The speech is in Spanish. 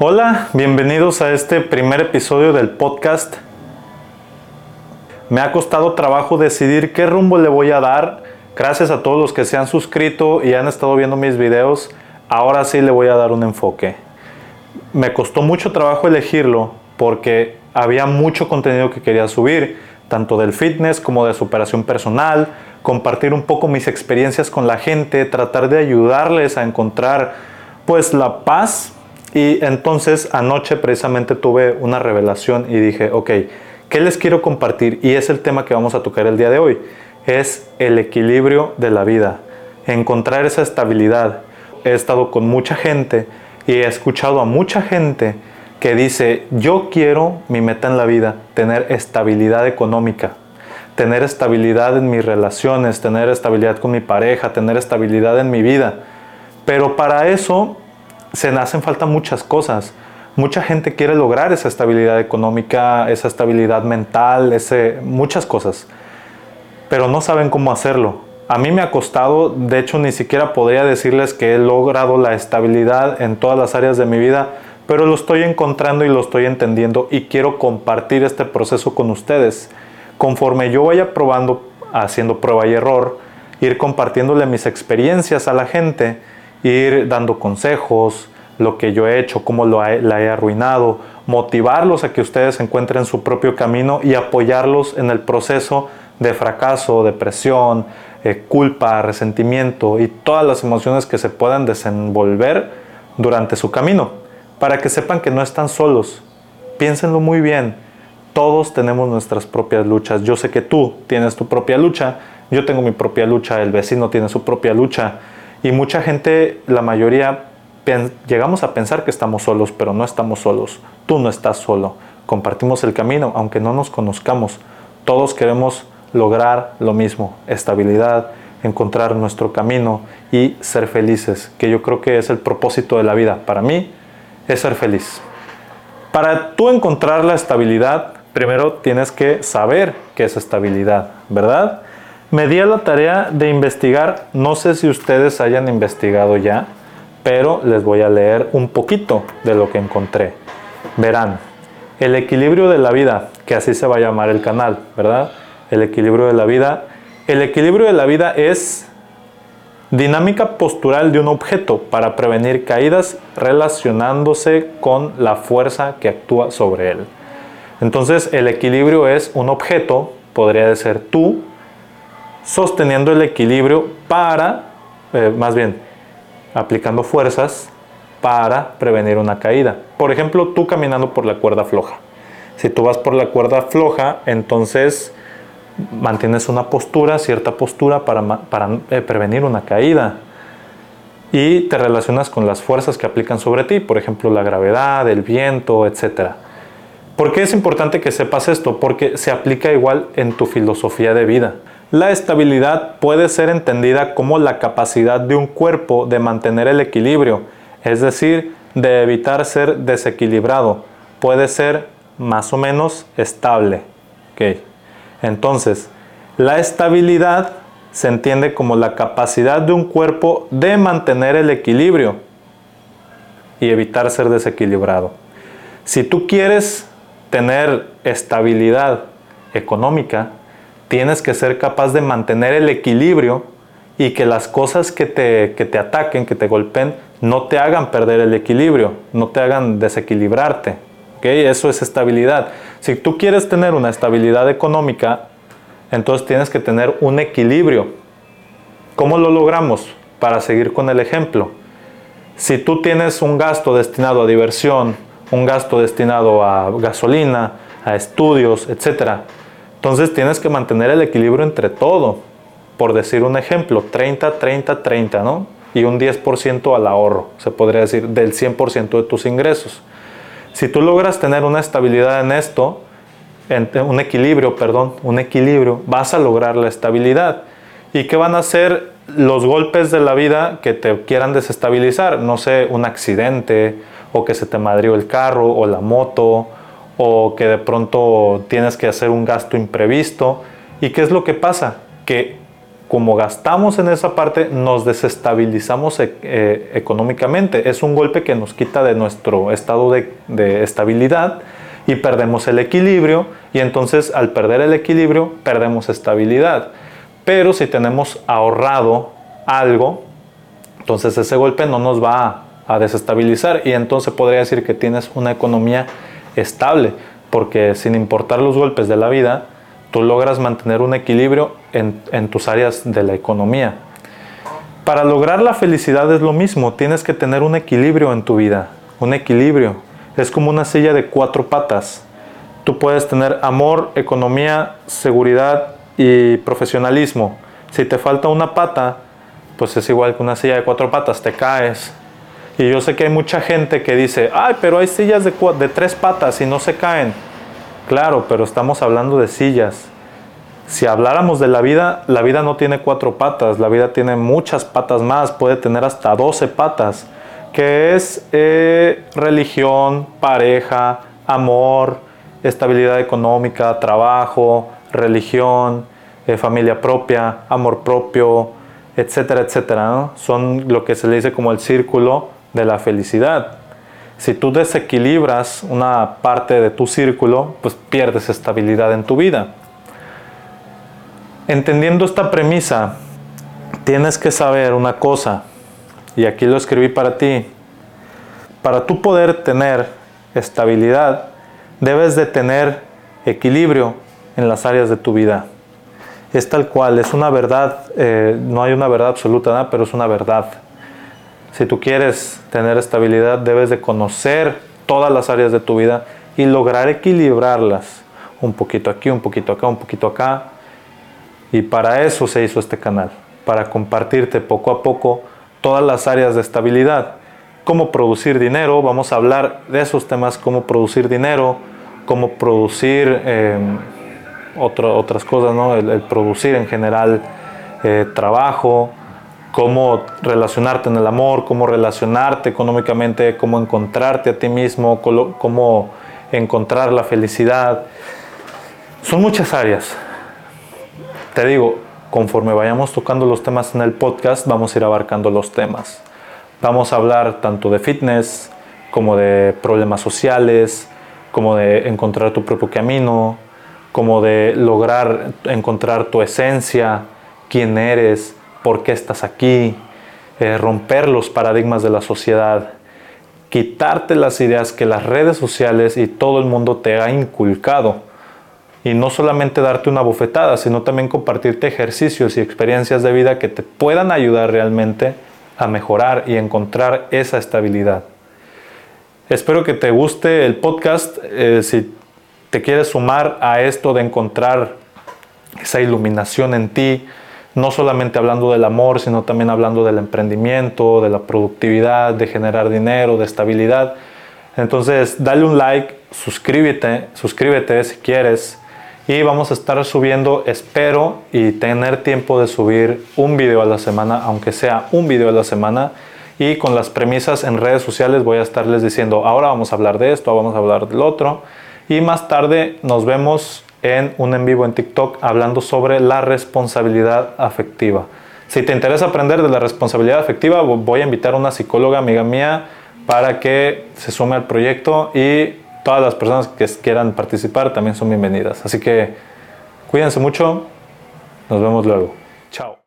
Hola, bienvenidos a este primer episodio del podcast. Me ha costado trabajo decidir qué rumbo le voy a dar. Gracias a todos los que se han suscrito y han estado viendo mis videos. Ahora sí le voy a dar un enfoque. Me costó mucho trabajo elegirlo porque había mucho contenido que quería subir, tanto del fitness como de superación personal, compartir un poco mis experiencias con la gente, tratar de ayudarles a encontrar pues la paz y entonces anoche precisamente tuve una revelación y dije, ok, ¿qué les quiero compartir? Y es el tema que vamos a tocar el día de hoy. Es el equilibrio de la vida, encontrar esa estabilidad. He estado con mucha gente y he escuchado a mucha gente que dice, yo quiero mi meta en la vida, tener estabilidad económica, tener estabilidad en mis relaciones, tener estabilidad con mi pareja, tener estabilidad en mi vida. Pero para eso se hacen falta muchas cosas. Mucha gente quiere lograr esa estabilidad económica, esa estabilidad mental, ese, muchas cosas, pero no saben cómo hacerlo. A mí me ha costado, de hecho ni siquiera podría decirles que he logrado la estabilidad en todas las áreas de mi vida, pero lo estoy encontrando y lo estoy entendiendo y quiero compartir este proceso con ustedes. Conforme yo vaya probando, haciendo prueba y error, ir compartiéndole mis experiencias a la gente, ir dando consejos, lo que yo he hecho, cómo lo la he arruinado, motivarlos a que ustedes encuentren su propio camino y apoyarlos en el proceso de fracaso, depresión, eh, culpa, resentimiento y todas las emociones que se puedan desenvolver durante su camino, para que sepan que no están solos. Piénsenlo muy bien, todos tenemos nuestras propias luchas. Yo sé que tú tienes tu propia lucha, yo tengo mi propia lucha, el vecino tiene su propia lucha y mucha gente, la mayoría, llegamos a pensar que estamos solos, pero no estamos solos. Tú no estás solo. Compartimos el camino, aunque no nos conozcamos. Todos queremos lograr lo mismo, estabilidad, encontrar nuestro camino y ser felices, que yo creo que es el propósito de la vida. Para mí es ser feliz. Para tú encontrar la estabilidad, primero tienes que saber qué es estabilidad, ¿verdad? Me di a la tarea de investigar, no sé si ustedes hayan investigado ya, pero les voy a leer un poquito de lo que encontré. Verán, el equilibrio de la vida, que así se va a llamar el canal, ¿verdad? El equilibrio de la vida. El equilibrio de la vida es dinámica postural de un objeto para prevenir caídas relacionándose con la fuerza que actúa sobre él. Entonces el equilibrio es un objeto, podría ser tú, sosteniendo el equilibrio para, eh, más bien, aplicando fuerzas para prevenir una caída. Por ejemplo, tú caminando por la cuerda floja. Si tú vas por la cuerda floja, entonces mantienes una postura, cierta postura para, eh, prevenir una caída. Y te relacionas con las fuerzas que aplican sobre ti, por ejemplo, la gravedad, el viento, etc. ¿Por qué es importante que sepas esto? Porque se aplica igual en tu filosofía de vida. La estabilidad puede ser entendida como la capacidad de un cuerpo de mantener el equilibrio, es decir, de evitar ser desequilibrado. Puede ser más o menos estable. Entonces, la estabilidad se entiende como la capacidad de un cuerpo de mantener el equilibrio y evitar ser desequilibrado. Si tú quieres tener estabilidad económica, tienes que ser capaz de mantener el equilibrio y que las cosas que te, te ataquen, que te golpeen, no te hagan perder el equilibrio, no te hagan desequilibrarte. ¿okay? Eso es estabilidad. Si tú quieres tener una estabilidad económica, entonces tienes que tener un equilibrio. ¿Cómo lo logramos? Para seguir con el ejemplo. Si tú tienes un gasto destinado a diversión, un gasto destinado a gasolina, a estudios, etcétera, entonces tienes que mantener el equilibrio entre todo. Por decir un ejemplo, 30, 30, 30, ¿no? Y un 10% al ahorro, se podría decir, del 100% de tus ingresos. Si tú logras tener una estabilidad en esto, un equilibrio, perdón, un equilibrio, vas a lograr la estabilidad. ¿Y qué van a ser los golpes de la vida que te quieran desestabilizar? No sé, un accidente, o que se te madrió el carro, o la moto, o que de pronto tienes que hacer un gasto imprevisto. ¿Y qué es lo que pasa? Que como gastamos en esa parte, nos desestabilizamos e, eh, económicamente. Es un golpe que nos quita de nuestro estado de, estabilidad y perdemos el equilibrio y entonces al perder el equilibrio perdemos estabilidad. Pero si tenemos ahorrado algo, entonces ese golpe no nos va a desestabilizar y entonces podría decir que tienes una economía estable, porque sin importar los golpes de la vida, tú logras mantener un equilibrio en, tus áreas de la economía. Para lograr la felicidad es lo mismo, tienes que tener un equilibrio en tu vida, un equilibrio. Es como una silla de cuatro patas. Tú puedes tener amor, economía, seguridad y profesionalismo. Si te falta una pata, pues es igual que una silla de cuatro patas, te caes. Y yo sé que hay mucha gente que dice, ay, pero hay sillas de, de tres patas y no se caen. Claro, pero estamos hablando de sillas. Si habláramos de la vida, la vida no tiene cuatro patas, la vida tiene muchas patas más, puede tener hasta 12 patas, que es eh, religión, pareja, amor, estabilidad económica, trabajo, religión, eh, familia propia, amor propio, etcétera, etcétera. Son lo que se le dice como el círculo de la felicidad. Si tú desequilibras una parte de tu círculo, pues pierdes estabilidad en tu vida. Entendiendo esta premisa, tienes que saber una cosa, y aquí lo escribí para ti. Para tú poder tener estabilidad, debes de tener equilibrio en las áreas de tu vida. Es tal cual, es una verdad, eh, no hay una verdad absoluta, pero es una verdad. Si tú quieres tener estabilidad, debes de conocer todas las áreas de tu vida y lograr equilibrarlas. Un poquito aquí, un poquito acá, un poquito acá. Y para eso se hizo este canal, para compartirte poco a poco todas las áreas de estabilidad. Cómo producir dinero, vamos a hablar de esos temas, cómo producir dinero, cómo producir em, otras cosas, ¿no? el, producir en general eh, trabajo, cómo relacionarte en el amor, cómo relacionarte económicamente, cómo encontrarte a ti mismo, cómo encontrar la felicidad. Son muchas áreas. Te digo, conforme vayamos tocando los temas en el podcast, vamos a ir abarcando los temas. Vamos a hablar tanto de fitness, como de problemas sociales, como de encontrar tu propio camino, como de lograr encontrar tu esencia, quién eres, por qué estás aquí, eh, romper los paradigmas de la sociedad, quitarte las ideas que las redes sociales y todo el mundo te ha inculcado. Y no solamente darte una bofetada, sino también compartirte ejercicios y experiencias de vida que te puedan ayudar realmente a mejorar y encontrar esa estabilidad. Espero que te guste el podcast. Eh, si te quieres sumar a esto de encontrar esa iluminación en ti, no solamente hablando del amor, sino también hablando del emprendimiento, de la productividad, de generar dinero, de estabilidad. Entonces, dale un like, suscríbete, suscríbete si quieres y vamos a estar subiendo, espero y tener tiempo de subir un video a la semana, aunque sea un video a la semana. Y con las premisas en redes sociales voy a estarles diciendo, ahora vamos a hablar de esto, vamos a hablar del otro. Y más tarde nos vemos en un en vivo en TikTok hablando sobre la responsabilidad afectiva. Si te interesa aprender de la responsabilidad afectiva, voy a invitar a una psicóloga amiga mía para que se sume al proyecto y todas las personas que quieran participar también son bienvenidas. Así que cuídense mucho, nos vemos luego. Chao.